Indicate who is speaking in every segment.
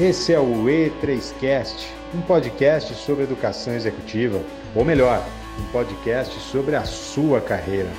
Speaker 1: Esse é o E3Cast, um podcast sobre educação executiva, ou melhor, um podcast sobre a sua carreira.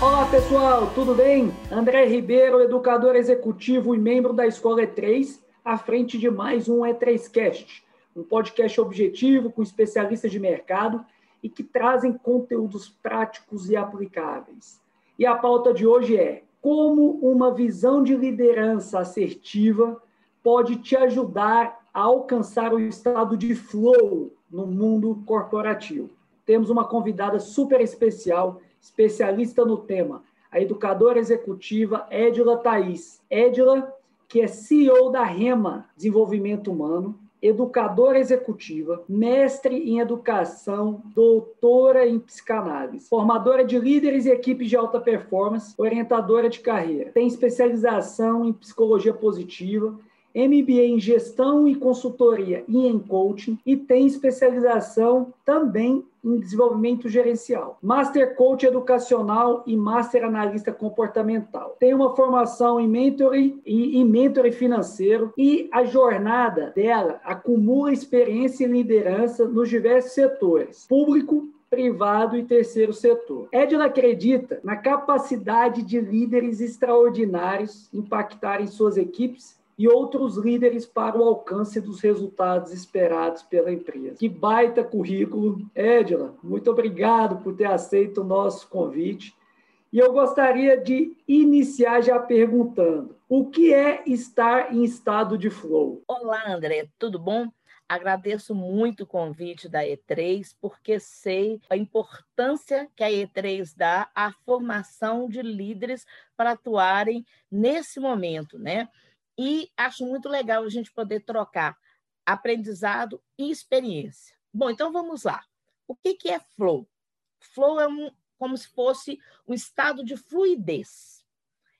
Speaker 2: Olá pessoal, tudo bem? André Ribeiro, educador executivo e membro da Escola E3, à frente de mais um E3Cast, um podcast objetivo com especialistas de mercado e que trazem conteúdos práticos e aplicáveis. E a pauta de hoje é como uma visão de liderança assertiva pode te ajudar a alcançar o estado de flow no mundo corporativo. Temos uma convidada super especial, especialista no tema, a educadora executiva Edila Thaís. Edila, que é CEO da REMA Desenvolvimento Humano, educadora executiva, mestre em educação, doutora em psicanálise, formadora de líderes e equipes de alta performance, orientadora de carreira. Tem especialização em psicologia positiva, MBA em gestão e consultoria e em coaching e tem especialização também em desenvolvimento gerencial. Master Coach Educacional e Master Analista Comportamental. Tem uma formação em mentoring e em mentoring financeiro e a jornada dela acumula experiência e liderança nos diversos setores, público, privado e terceiro setor. Edna acredita na capacidade de líderes extraordinários impactarem suas equipes e outros líderes para o alcance dos resultados esperados pela empresa. Que baita currículo. Edila, muito obrigado por ter aceito o nosso convite. E eu gostaria de iniciar já perguntando: o que é estar em estado de flow?
Speaker 3: Olá, André, tudo bom? Agradeço muito o convite da E3, porque sei a importância que a E3 dá à formação de líderes para atuarem nesse momento, né? E acho muito legal a gente poder trocar aprendizado e experiência. Bom, então vamos lá. O que, que é flow? Flow é um, como se fosse um estado de fluidez.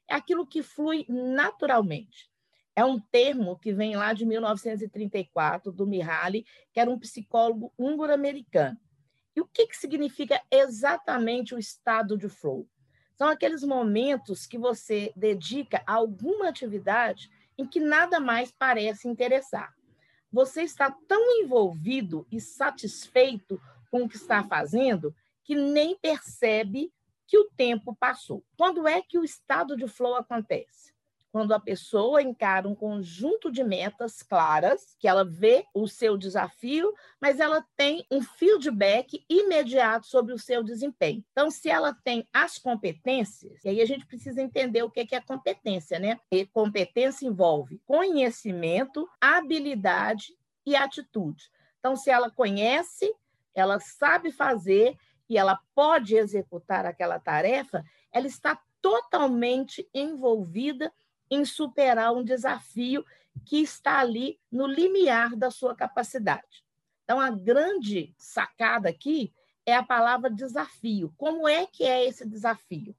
Speaker 3: É aquilo que flui naturalmente. É um termo que vem lá de 1934, do Mihaly, que era um psicólogo húngaro-americano. E o que, que significa exatamente o estado de flow? São aqueles momentos que você dedica a alguma atividade em que nada mais parece interessar. Você está tão envolvido e satisfeito com o que está fazendo que nem percebe que o tempo passou. Quando é que o estado de flow acontece? Quando a pessoa encara um conjunto de metas claras, que ela vê o seu desafio, mas ela tem um feedback imediato sobre o seu desempenho. Então, se ela tem as competências, e aí a gente precisa entender o que é competência, né? E competência envolve conhecimento, habilidade e atitude. Então, se ela conhece, ela sabe fazer e ela pode executar aquela tarefa, ela está totalmente envolvida em superar um desafio que está ali no limiar da sua capacidade. Então, a grande sacada aqui é a palavra desafio. Como é que é esse desafio?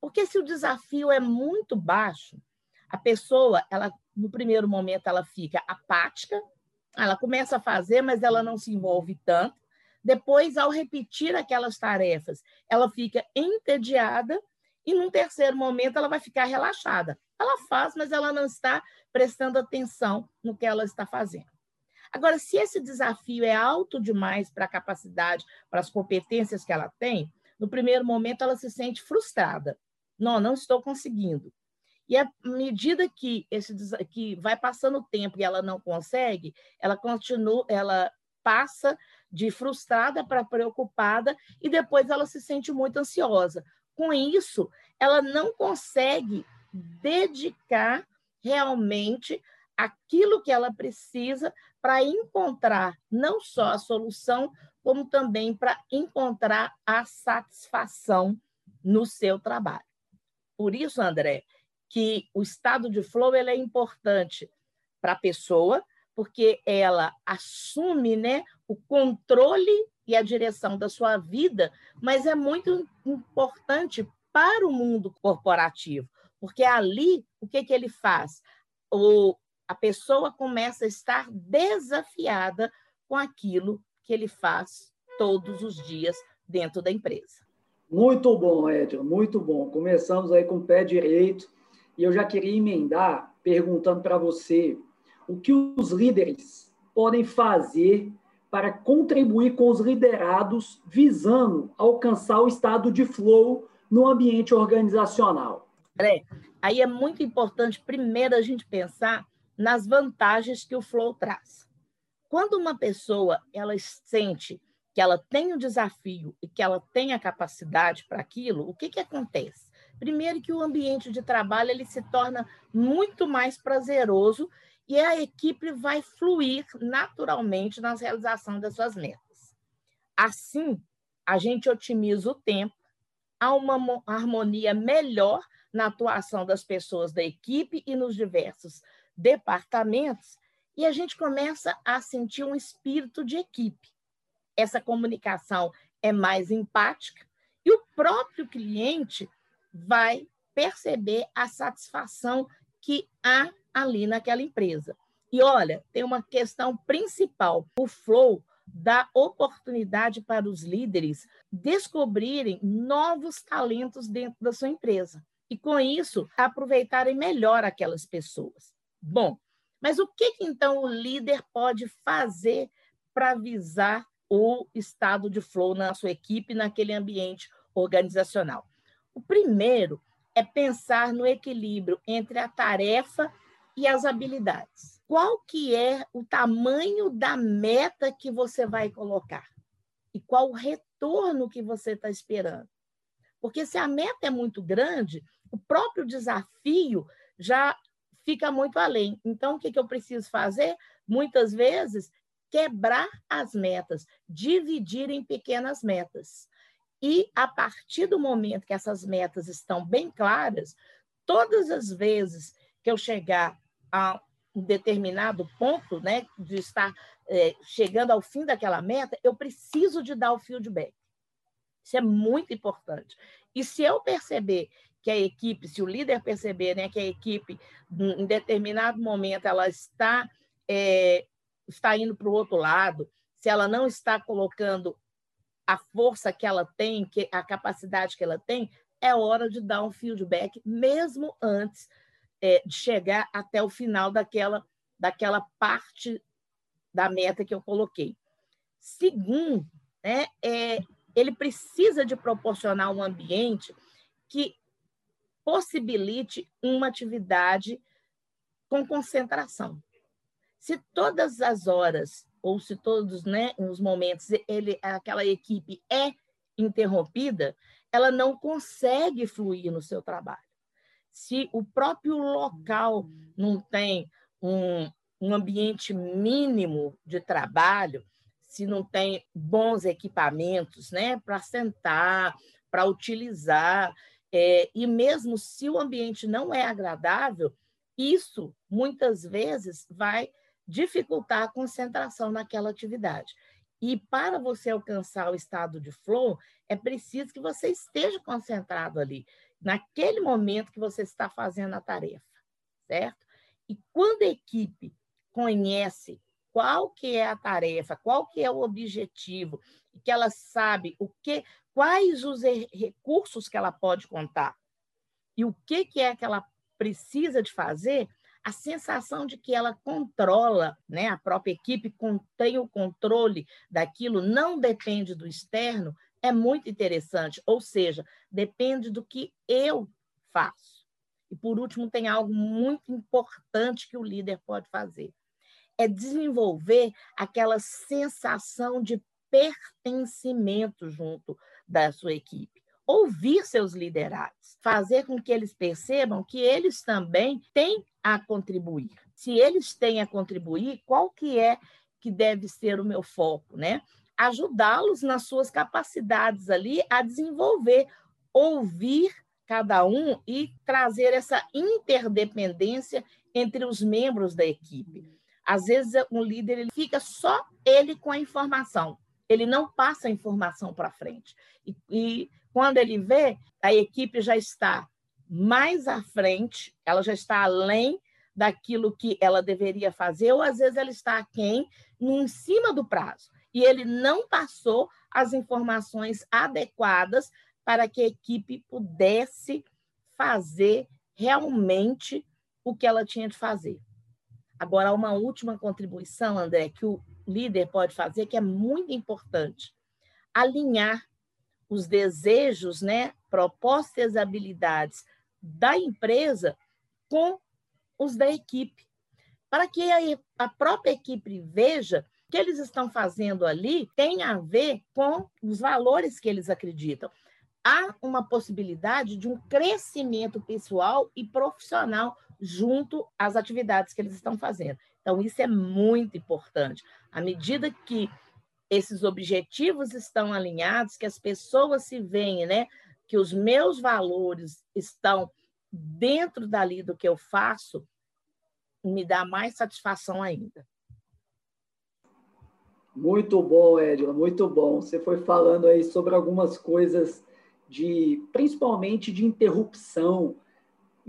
Speaker 3: Porque se o desafio é muito baixo, a pessoa, ela no primeiro momento ela fica apática, ela começa a fazer, mas ela não se envolve tanto. Depois, ao repetir aquelas tarefas, ela fica entediada e num terceiro momento ela vai ficar relaxada. Ela faz, mas ela não está prestando atenção no que ela está fazendo. Agora, se esse desafio é alto demais para a capacidade, para as competências que ela tem, no primeiro momento ela se sente frustrada. Não, não estou conseguindo. E à medida que esse que vai passando o tempo e ela não consegue, ela continua, ela passa de frustrada para preocupada e depois ela se sente muito ansiosa. Com isso, ela não consegue dedicar realmente aquilo que ela precisa para encontrar não só a solução, como também para encontrar a satisfação no seu trabalho. Por isso, André, que o estado de flow ele é importante para a pessoa, porque ela assume né, o controle e a direção da sua vida, mas é muito importante para o mundo corporativo, porque ali, o que, que ele faz? O, a pessoa começa a estar desafiada com aquilo que ele faz todos os dias dentro da empresa.
Speaker 2: Muito bom, Edson, muito bom. Começamos aí com o pé direito e eu já queria emendar perguntando para você o que os líderes podem fazer para contribuir com os liderados visando alcançar o estado de flow no ambiente organizacional.
Speaker 3: É, aí é muito importante primeiro a gente pensar nas vantagens que o flow traz. Quando uma pessoa ela sente que ela tem um desafio e que ela tem a capacidade para aquilo, o que, que acontece? Primeiro que o ambiente de trabalho ele se torna muito mais prazeroso e a equipe vai fluir naturalmente na realização das suas metas. Assim, a gente otimiza o tempo, há uma harmonia melhor na atuação das pessoas da equipe e nos diversos departamentos, e a gente começa a sentir um espírito de equipe. Essa comunicação é mais empática e o próprio cliente vai perceber a satisfação que há ali naquela empresa. E olha, tem uma questão principal: o flow dá oportunidade para os líderes descobrirem novos talentos dentro da sua empresa e, com isso, aproveitarem melhor aquelas pessoas. Bom, mas o que, que então o líder pode fazer para visar o estado de flow na sua equipe, naquele ambiente organizacional? O primeiro é pensar no equilíbrio entre a tarefa e as habilidades. Qual que é o tamanho da meta que você vai colocar? E qual o retorno que você está esperando? Porque se a meta é muito grande, o próprio desafio já fica muito além. Então, o que, que eu preciso fazer? Muitas vezes, quebrar as metas, dividir em pequenas metas. E a partir do momento que essas metas estão bem claras, todas as vezes que eu chegar a um determinado ponto, né, de estar é, chegando ao fim daquela meta, eu preciso de dar o feedback. Isso é muito importante. E se eu perceber que a equipe, se o líder perceber né, que a equipe, em determinado momento, ela está, é, está indo para o outro lado, se ela não está colocando a força que ela tem, que a capacidade que ela tem, é hora de dar um feedback, mesmo antes é, de chegar até o final daquela, daquela parte da meta que eu coloquei. Segundo, né, é, ele precisa de proporcionar um ambiente que possibilite uma atividade com concentração. Se todas as horas ou se todos, né, os momentos ele aquela equipe é interrompida, ela não consegue fluir no seu trabalho. Se o próprio local não tem um, um ambiente mínimo de trabalho, se não tem bons equipamentos, né, para sentar, para utilizar, é, e mesmo se o ambiente não é agradável, isso muitas vezes vai dificultar a concentração naquela atividade. E para você alcançar o estado de flow, é preciso que você esteja concentrado ali, naquele momento que você está fazendo a tarefa, certo? E quando a equipe conhece qual que é a tarefa, qual que é o objetivo, que ela sabe o que, quais os recursos que ela pode contar e o que, que é que ela precisa de fazer, a sensação de que ela controla, né, a própria equipe tem o controle daquilo, não depende do externo, é muito interessante. Ou seja, depende do que eu faço. E, por último, tem algo muito importante que o líder pode fazer: é desenvolver aquela sensação de pertencimento junto da sua equipe. Ouvir seus liderados, fazer com que eles percebam que eles também têm a contribuir. Se eles têm a contribuir, qual que é que deve ser o meu foco, né? Ajudá-los nas suas capacidades ali a desenvolver, ouvir cada um e trazer essa interdependência entre os membros da equipe. Às vezes um líder ele fica só ele com a informação, ele não passa a informação para frente. E, e quando ele vê, a equipe já está mais à frente, ela já está além daquilo que ela deveria fazer, ou às vezes ela está aquém, em cima do prazo. E ele não passou as informações adequadas para que a equipe pudesse fazer realmente o que ela tinha de fazer. Agora, uma última contribuição, André, que o líder pode fazer, que é muito importante: alinhar os desejos, né, propostas e habilidades da empresa com os da equipe, para que a própria equipe veja que eles estão fazendo ali tem a ver com os valores que eles acreditam. Há uma possibilidade de um crescimento pessoal e profissional junto às atividades que eles estão fazendo. Então, isso é muito importante. À medida que esses objetivos estão alinhados, que as pessoas se veem, né? Que os meus valores estão dentro dali do que eu faço, me dá mais satisfação ainda.
Speaker 2: Muito bom, Edila, muito bom. Você foi falando aí sobre algumas coisas de, principalmente de interrupção,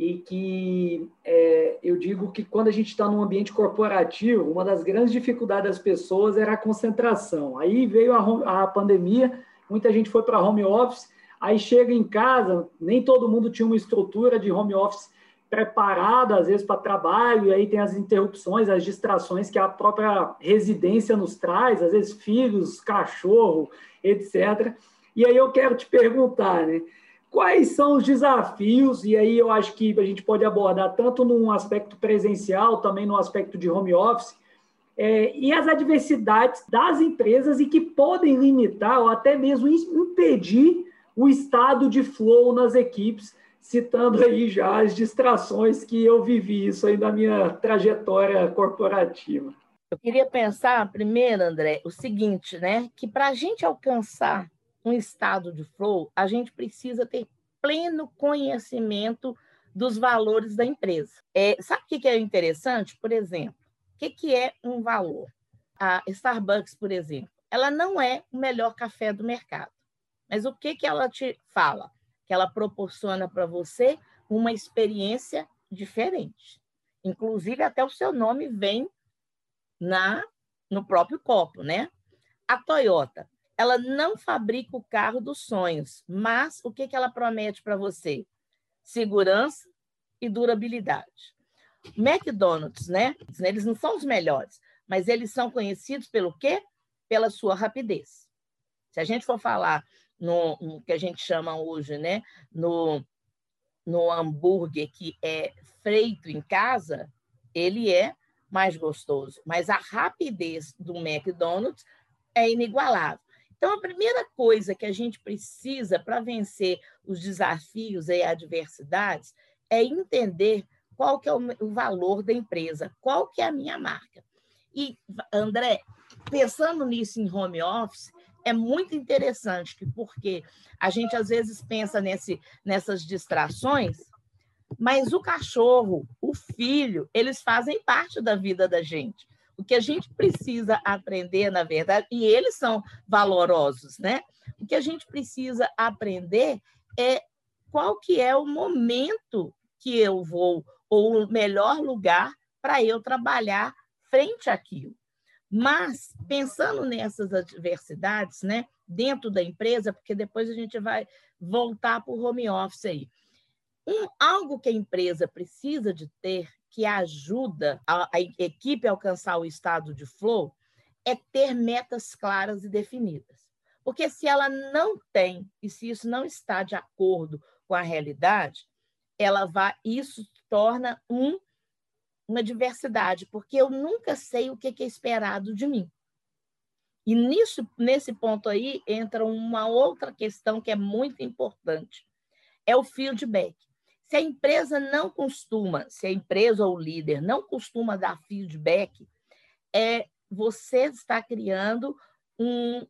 Speaker 2: e que é, eu digo que quando a gente está num ambiente corporativo, uma das grandes dificuldades das pessoas era a concentração. Aí veio a, a pandemia, muita gente foi para home office, aí chega em casa, nem todo mundo tinha uma estrutura de home office preparada, às vezes, para trabalho, e aí tem as interrupções, as distrações que a própria residência nos traz, às vezes filhos, cachorro, etc. E aí eu quero te perguntar, né? Quais são os desafios? E aí eu acho que a gente pode abordar tanto num aspecto presencial, também no aspecto de home office, é, e as adversidades das empresas e que podem limitar ou até mesmo impedir o estado de flow nas equipes, citando aí já as distrações que eu vivi isso aí na minha trajetória corporativa.
Speaker 3: Eu queria pensar primeiro, André, o seguinte, né? Que para a gente alcançar um estado de flow, a gente precisa ter pleno conhecimento dos valores da empresa. É, sabe o que é interessante? Por exemplo, o que é um valor? A Starbucks, por exemplo, ela não é o melhor café do mercado. Mas o que, que ela te fala? Que ela proporciona para você uma experiência diferente. Inclusive, até o seu nome vem na no próprio copo, né? A Toyota, ela não fabrica o carro dos sonhos, mas o que, que ela promete para você? Segurança e durabilidade. McDonald's, né? Eles não são os melhores, mas eles são conhecidos pelo quê? Pela sua rapidez. Se a gente for falar no, no que a gente chama hoje, né, no, no hambúrguer que é feito em casa, ele é mais gostoso, mas a rapidez do McDonald's é inigualável. Então, a primeira coisa que a gente precisa para vencer os desafios e adversidades é entender qual que é o valor da empresa, qual que é a minha marca. E, André, pensando nisso em home office, é muito interessante, porque a gente às vezes pensa nesse, nessas distrações, mas o cachorro, o filho, eles fazem parte da vida da gente. O que a gente precisa aprender, na verdade, e eles são valorosos, né? O que a gente precisa aprender é qual que é o momento que eu vou, ou o melhor lugar para eu trabalhar frente àquilo. Mas, pensando nessas adversidades, né, dentro da empresa, porque depois a gente vai voltar para o home office aí. Um, algo que a empresa precisa de ter, que ajuda a, a equipe a alcançar o estado de flow, é ter metas claras e definidas. Porque se ela não tem, e se isso não está de acordo com a realidade, ela vai, isso torna um uma diversidade, porque eu nunca sei o que é esperado de mim. E nisso, nesse ponto aí entra uma outra questão que é muito importante, é o feedback. Se a empresa não costuma, se a empresa ou o líder não costuma dar feedback, é você está criando um,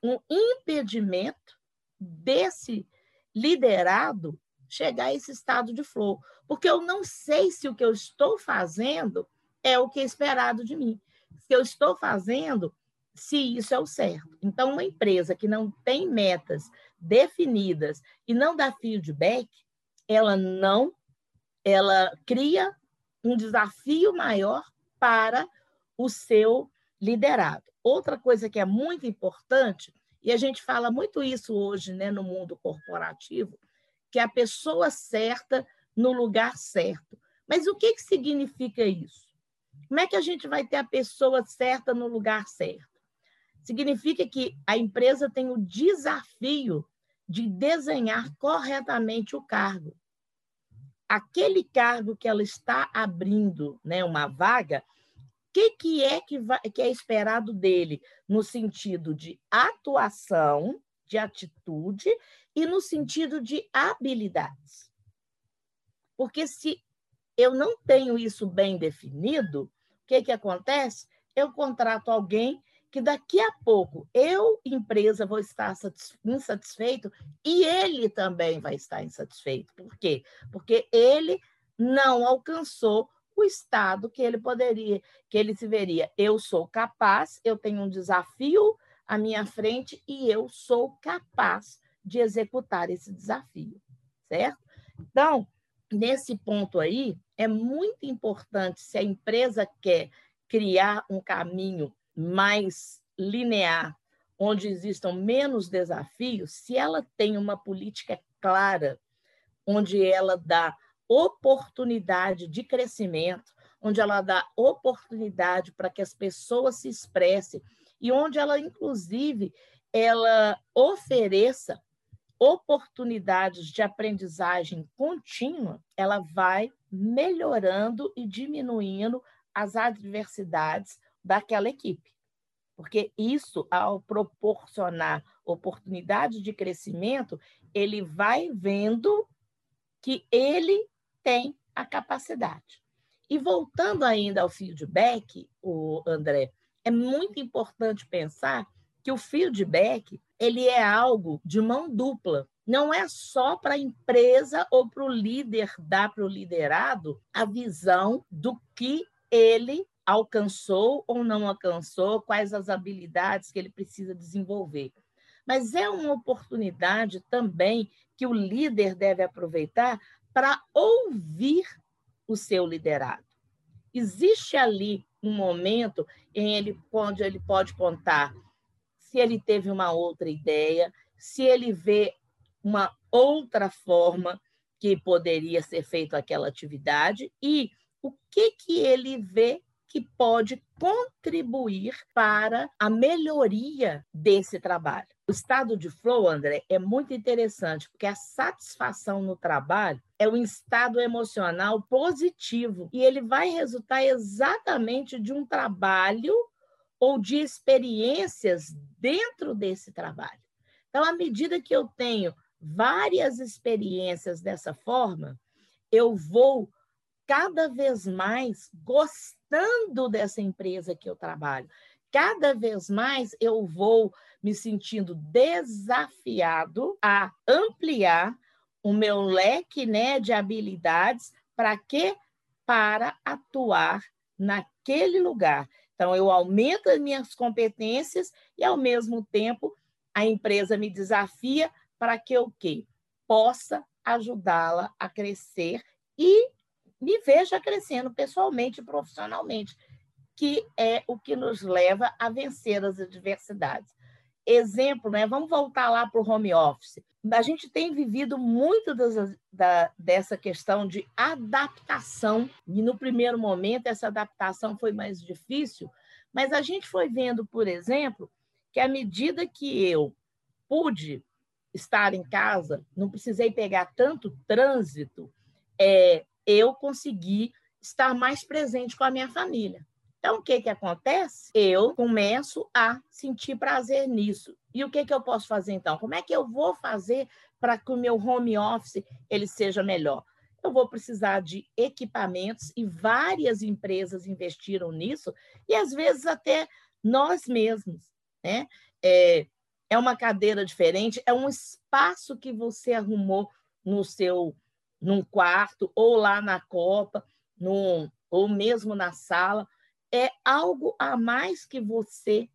Speaker 3: um impedimento desse liderado chegar a esse estado de flow, porque eu não sei se o que eu estou fazendo é o que é esperado de mim. Se eu estou fazendo, se isso é o certo. Então, uma empresa que não tem metas definidas e não dá feedback, ela não, ela cria um desafio maior para o seu liderado. Outra coisa que é muito importante, e a gente fala muito isso hoje né, no mundo corporativo, que é a pessoa certa no lugar certo. Mas o que, que significa isso? Como é que a gente vai ter a pessoa certa no lugar certo? Significa que a empresa tem o desafio de desenhar corretamente o cargo. Aquele cargo que ela está abrindo, né, uma vaga, o que, que é que, vai, que é esperado dele no sentido de atuação, de atitude e no sentido de habilidades. Porque se eu não tenho isso bem definido, o que, que acontece? Eu contrato alguém que daqui a pouco eu, empresa, vou estar insatisfeito e ele também vai estar insatisfeito. Por quê? Porque ele não alcançou o estado que ele poderia, que ele se veria. Eu sou capaz, eu tenho um desafio à minha frente e eu sou capaz de executar esse desafio, certo? Então, nesse ponto aí, é muito importante se a empresa quer criar um caminho mais linear, onde existam menos desafios, se ela tem uma política clara, onde ela dá oportunidade de crescimento, onde ela dá oportunidade para que as pessoas se expressem e onde ela, inclusive, ela ofereça oportunidades de aprendizagem contínua, ela vai melhorando e diminuindo as adversidades daquela equipe. Porque isso, ao proporcionar oportunidade de crescimento, ele vai vendo que ele tem a capacidade. E voltando ainda ao feedback, o André, é muito importante pensar que o feedback ele é algo de mão dupla. Não é só para a empresa ou para o líder dar para o liderado a visão do que ele alcançou ou não alcançou, quais as habilidades que ele precisa desenvolver. Mas é uma oportunidade também que o líder deve aproveitar para ouvir o seu liderado. Existe ali um momento em ele, onde ele pode contar se ele teve uma outra ideia, se ele vê uma outra forma que poderia ser feito aquela atividade e o que que ele vê que pode contribuir para a melhoria desse trabalho. O estado de flow, André, é muito interessante, porque a satisfação no trabalho é um estado emocional positivo e ele vai resultar exatamente de um trabalho ou de experiências dentro desse trabalho. Então, à medida que eu tenho várias experiências dessa forma, eu vou cada vez mais gostando dessa empresa que eu trabalho. Cada vez mais eu vou me sentindo desafiado a ampliar o meu leque né, de habilidades para quê? Para atuar naquele lugar. Então, eu aumento as minhas competências e, ao mesmo tempo, a empresa me desafia para que eu quê? possa ajudá-la a crescer e me veja crescendo pessoalmente e profissionalmente, que é o que nos leva a vencer as adversidades. Exemplo, né? vamos voltar lá para o home office. A gente tem vivido muito das, da, dessa questão de adaptação, e no primeiro momento essa adaptação foi mais difícil, mas a gente foi vendo, por exemplo, que à medida que eu pude estar em casa, não precisei pegar tanto trânsito, é, eu consegui estar mais presente com a minha família. Então, o que, que acontece? Eu começo a sentir prazer nisso. E o que, que eu posso fazer então? Como é que eu vou fazer para que o meu home office ele seja melhor? Eu vou precisar de equipamentos e várias empresas investiram nisso e às vezes até nós mesmos, né? É, é uma cadeira diferente, é um espaço que você arrumou no seu num quarto, ou lá na copa, num, ou mesmo na sala. É algo a mais que você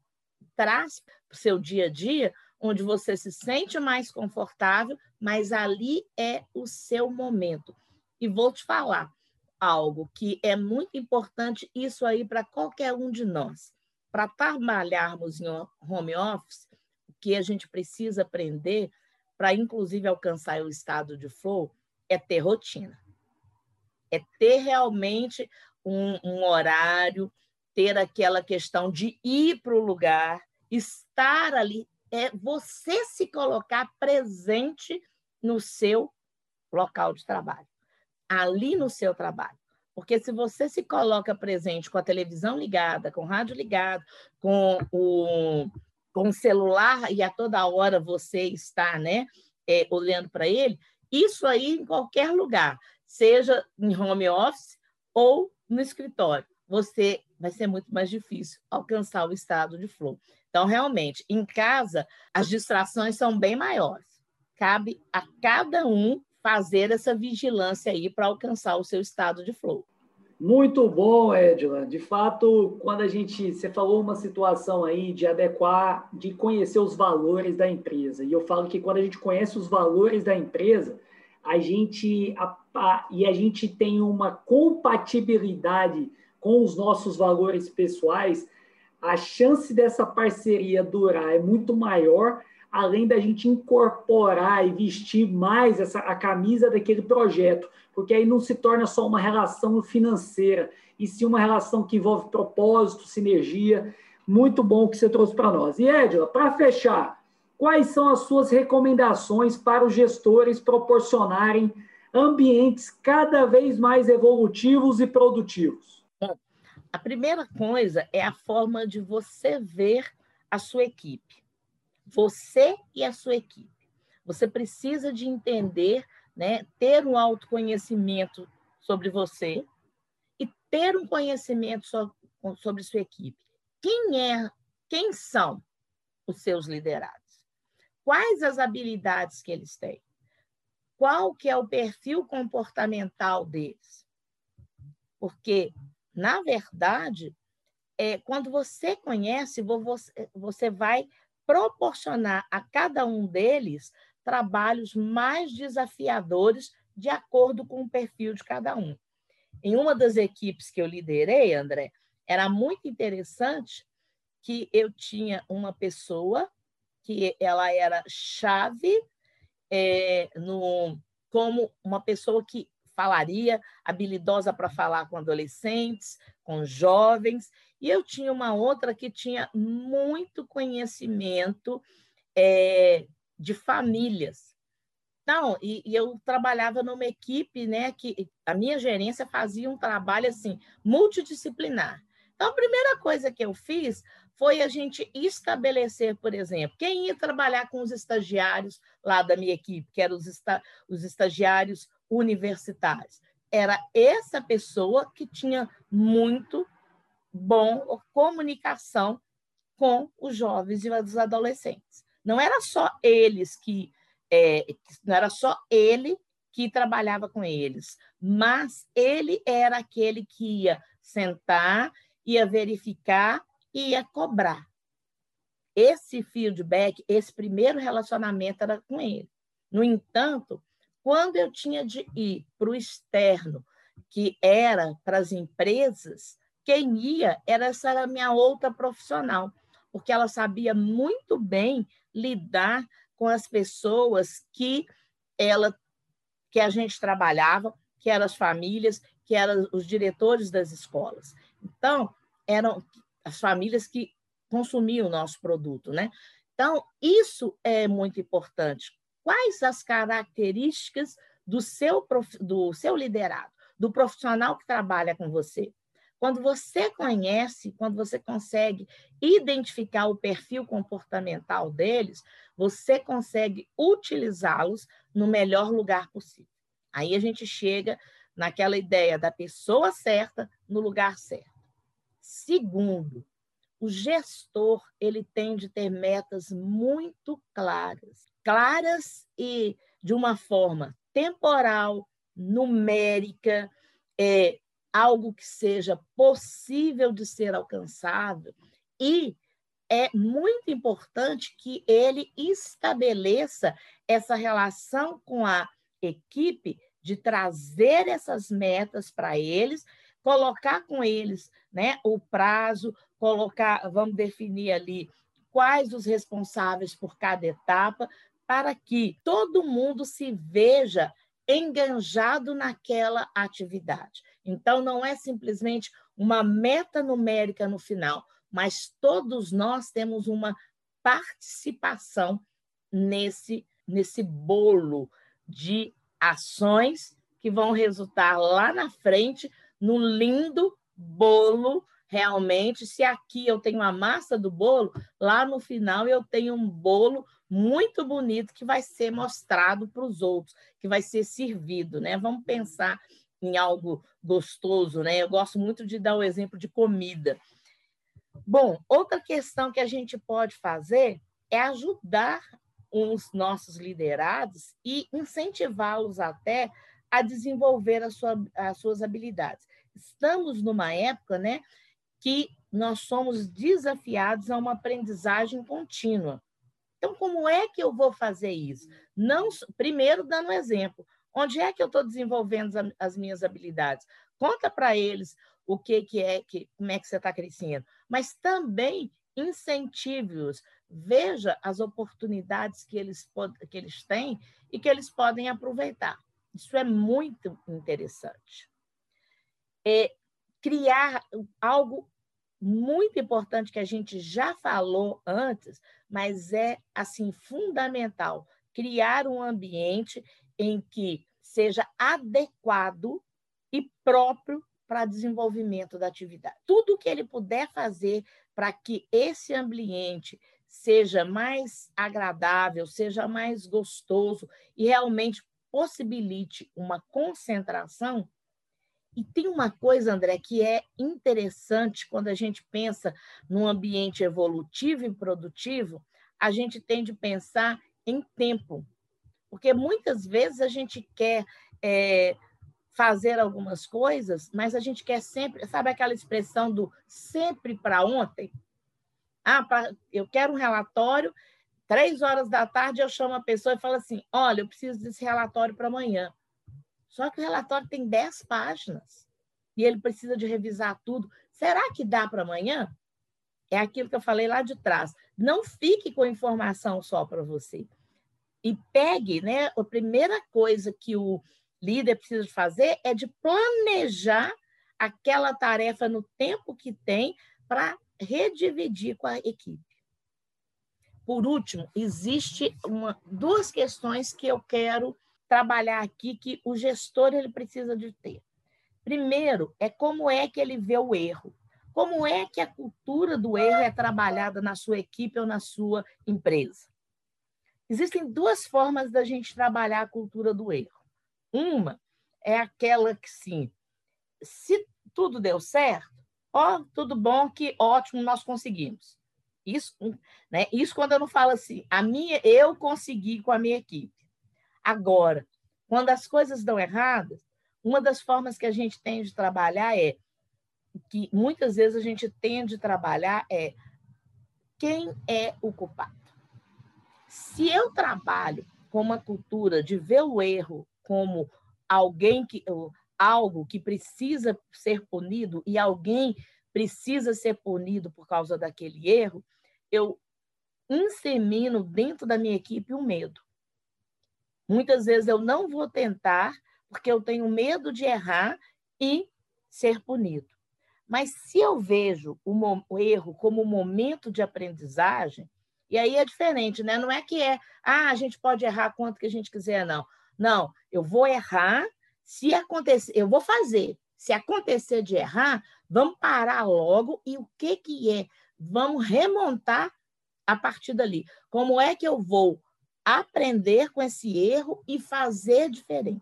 Speaker 3: traz para o seu dia a dia, onde você se sente mais confortável, mas ali é o seu momento. E vou te falar algo que é muito importante, isso aí para qualquer um de nós. Para trabalharmos em home office, o que a gente precisa aprender para, inclusive, alcançar o estado de flow, é ter rotina. é ter realmente um, um horário, ter aquela questão de ir para o lugar, estar ali, é você se colocar presente no seu local de trabalho, ali no seu trabalho. Porque se você se coloca presente com a televisão ligada, com o rádio ligado, com o, com o celular e a toda hora você está né, é, olhando para ele, isso aí em qualquer lugar, seja em home office ou no escritório, você vai ser muito mais difícil alcançar o estado de flow. Então, realmente, em casa, as distrações são bem maiores. Cabe a cada um fazer essa vigilância aí para alcançar o seu estado de flow.
Speaker 2: Muito bom, Edila. De fato, quando a gente. Você falou uma situação aí de adequar, de conhecer os valores da empresa. E eu falo que quando a gente conhece os valores da empresa, a gente. A, a, e a gente tem uma compatibilidade com os nossos valores pessoais, a chance dessa parceria durar é muito maior além da gente incorporar e vestir mais essa, a camisa daquele projeto, porque aí não se torna só uma relação financeira, e sim uma relação que envolve propósito, sinergia. Muito bom que você trouxe para nós. E, Edila, para fechar, quais são as suas recomendações para os gestores proporcionarem ambientes cada vez mais evolutivos e produtivos?
Speaker 3: A primeira coisa é a forma de você ver a sua equipe você e a sua equipe. Você precisa de entender, né, ter um autoconhecimento sobre você e ter um conhecimento sobre sua equipe. Quem é, quem são os seus liderados? Quais as habilidades que eles têm? Qual que é o perfil comportamental deles? Porque, na verdade, é, quando você conhece, você, você vai proporcionar a cada um deles trabalhos mais desafiadores de acordo com o perfil de cada um. Em uma das equipes que eu liderei, André, era muito interessante que eu tinha uma pessoa que ela era chave é, no, como uma pessoa que falaria, habilidosa para falar com adolescentes, com jovens, e eu tinha uma outra que tinha muito conhecimento é, de famílias. Então, e, e, eu trabalhava numa equipe, né, que a minha gerência fazia um trabalho assim multidisciplinar. Então, a primeira coisa que eu fiz foi a gente estabelecer, por exemplo, quem ia trabalhar com os estagiários lá da minha equipe, que eram os, esta, os estagiários universitários. Era essa pessoa que tinha muito bom comunicação com os jovens e os adolescentes. Não era só eles que, é, não era só ele que trabalhava com eles, mas ele era aquele que ia sentar, ia verificar e ia cobrar. Esse feedback, esse primeiro relacionamento era com ele. No entanto, quando eu tinha de ir para o externo, que era para as empresas, quem ia era essa era minha outra profissional, porque ela sabia muito bem lidar com as pessoas que ela que a gente trabalhava, que eram as famílias, que eram os diretores das escolas. Então, eram as famílias que consumiam o nosso produto, né? Então, isso é muito importante quais as características do seu, do seu liderado, do profissional que trabalha com você. Quando você conhece, quando você consegue identificar o perfil comportamental deles, você consegue utilizá-los no melhor lugar possível. Aí a gente chega naquela ideia da pessoa certa no lugar certo. Segundo, o gestor ele tem de ter metas muito claras claras e de uma forma temporal, numérica, é, algo que seja possível de ser alcançado e é muito importante que ele estabeleça essa relação com a equipe de trazer essas metas para eles, colocar com eles né, o prazo, colocar, vamos definir ali quais os responsáveis por cada etapa, para que todo mundo se veja enganjado naquela atividade. Então, não é simplesmente uma meta numérica no final, mas todos nós temos uma participação nesse, nesse bolo de ações que vão resultar lá na frente num lindo bolo realmente. Se aqui eu tenho a massa do bolo, lá no final eu tenho um bolo muito bonito que vai ser mostrado para os outros, que vai ser servido, né? Vamos pensar em algo gostoso, né? Eu gosto muito de dar o exemplo de comida. Bom, outra questão que a gente pode fazer é ajudar os nossos liderados e incentivá-los até a desenvolver a sua, as suas habilidades. Estamos numa época né, que nós somos desafiados a uma aprendizagem contínua. Então, como é que eu vou fazer isso? Não, primeiro, dando um exemplo. Onde é que eu estou desenvolvendo as minhas habilidades? Conta para eles o que, que é, que, como é que você está crescendo. Mas também incentive-os veja as oportunidades que eles, que eles têm e que eles podem aproveitar. Isso é muito interessante. É criar algo muito importante que a gente já falou antes, mas é assim fundamental, criar um ambiente em que seja adequado e próprio para desenvolvimento da atividade. Tudo que ele puder fazer para que esse ambiente seja mais agradável, seja mais gostoso e realmente possibilite uma concentração. E tem uma coisa, André, que é interessante quando a gente pensa num ambiente evolutivo e produtivo, a gente tem de pensar em tempo. Porque muitas vezes a gente quer é, fazer algumas coisas, mas a gente quer sempre, sabe aquela expressão do sempre para ontem? Ah, pra, eu quero um relatório, três horas da tarde eu chamo a pessoa e falo assim: olha, eu preciso desse relatório para amanhã. Só que o relatório tem dez páginas e ele precisa de revisar tudo. Será que dá para amanhã? É aquilo que eu falei lá de trás. Não fique com informação só para você. E pegue, né? A primeira coisa que o líder precisa fazer é de planejar aquela tarefa no tempo que tem para redividir com a equipe. Por último, existe uma, duas questões que eu quero trabalhar aqui que o gestor ele precisa de ter. Primeiro, é como é que ele vê o erro. Como é que a cultura do erro é trabalhada na sua equipe ou na sua empresa? Existem duas formas da gente trabalhar a cultura do erro. Uma é aquela que, sim, se tudo deu certo, Ó, tudo bom, que ótimo, nós conseguimos. Isso, né? Isso quando eu não falo assim, a minha, eu consegui com a minha equipe. Agora, quando as coisas dão erradas, uma das formas que a gente tem de trabalhar é que muitas vezes a gente tem de trabalhar é quem é o culpado. Se eu trabalho com uma cultura de ver o erro como alguém que algo que precisa ser punido e alguém precisa ser punido por causa daquele erro, eu insemino dentro da minha equipe o um medo. Muitas vezes eu não vou tentar porque eu tenho medo de errar e ser punido. Mas se eu vejo o, o erro como um momento de aprendizagem, e aí é diferente, né? Não é que é, ah, a gente pode errar quanto que a gente quiser, não. Não, eu vou errar se acontecer, eu vou fazer. Se acontecer de errar, vamos parar logo e o que que é? Vamos remontar a partir dali. Como é que eu vou aprender com esse erro e fazer diferente?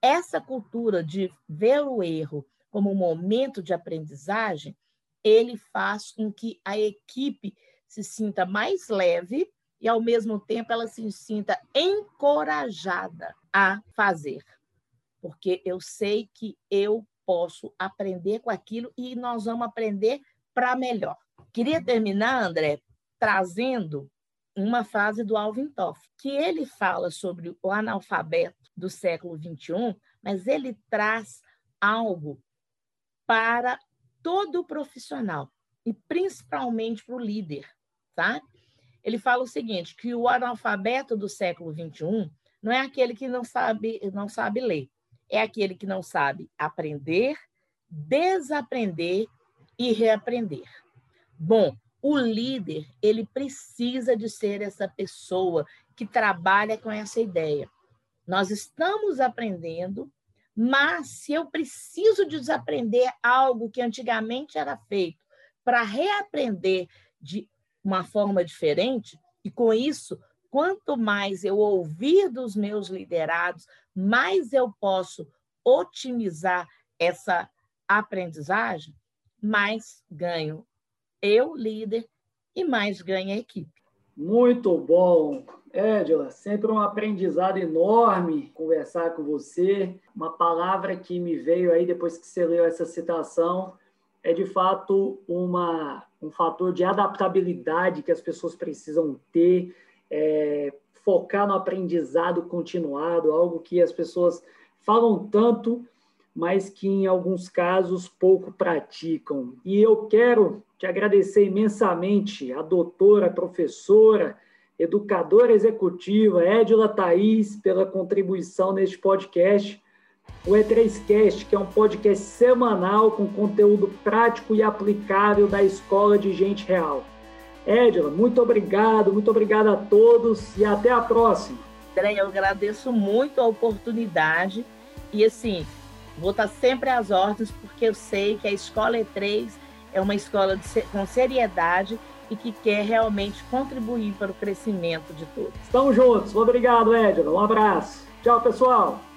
Speaker 3: Essa cultura de ver o erro como um momento de aprendizagem, ele faz com que a equipe se sinta mais leve e, ao mesmo tempo, ela se sinta encorajada a fazer porque eu sei que eu posso aprender com aquilo e nós vamos aprender para melhor. Queria terminar, André, trazendo uma frase do Alvin Toff, que ele fala sobre o analfabeto do século XXI, mas ele traz algo para todo profissional e principalmente para o líder, tá? Ele fala o seguinte, que o analfabeto do século XXI não é aquele que não sabe, não sabe ler, é aquele que não sabe aprender, desaprender e reaprender. Bom, o líder, ele precisa de ser essa pessoa que trabalha com essa ideia. Nós estamos aprendendo, mas se eu preciso desaprender algo que antigamente era feito para reaprender de uma forma diferente, e com isso, quanto mais eu ouvir dos meus liderados, mais eu posso otimizar essa aprendizagem, mais ganho eu, líder, e mais ganha a equipe.
Speaker 2: Muito bom. Edila, sempre um aprendizado enorme conversar com você. Uma palavra que me veio aí depois que você leu essa citação é de fato uma, um fator de adaptabilidade que as pessoas precisam ter, é, focar no aprendizado continuado, algo que as pessoas falam tanto, mas que em alguns casos pouco praticam. E eu quero te agradecer imensamente a doutora, professora, educadora executiva Edila Thaís pela contribuição neste podcast. O E3Cast, que é um podcast semanal com conteúdo prático e aplicável da Escola de Gente Real. Edila, muito obrigado, muito obrigado a todos e até a próxima.
Speaker 3: André, eu agradeço muito a oportunidade e, assim, vou estar sempre às ordens, porque eu sei que a Escola E3 é uma escola de, com seriedade e que quer realmente contribuir para o crescimento de todos.
Speaker 2: Estamos juntos. Obrigado, Edna. Um abraço. Tchau, pessoal.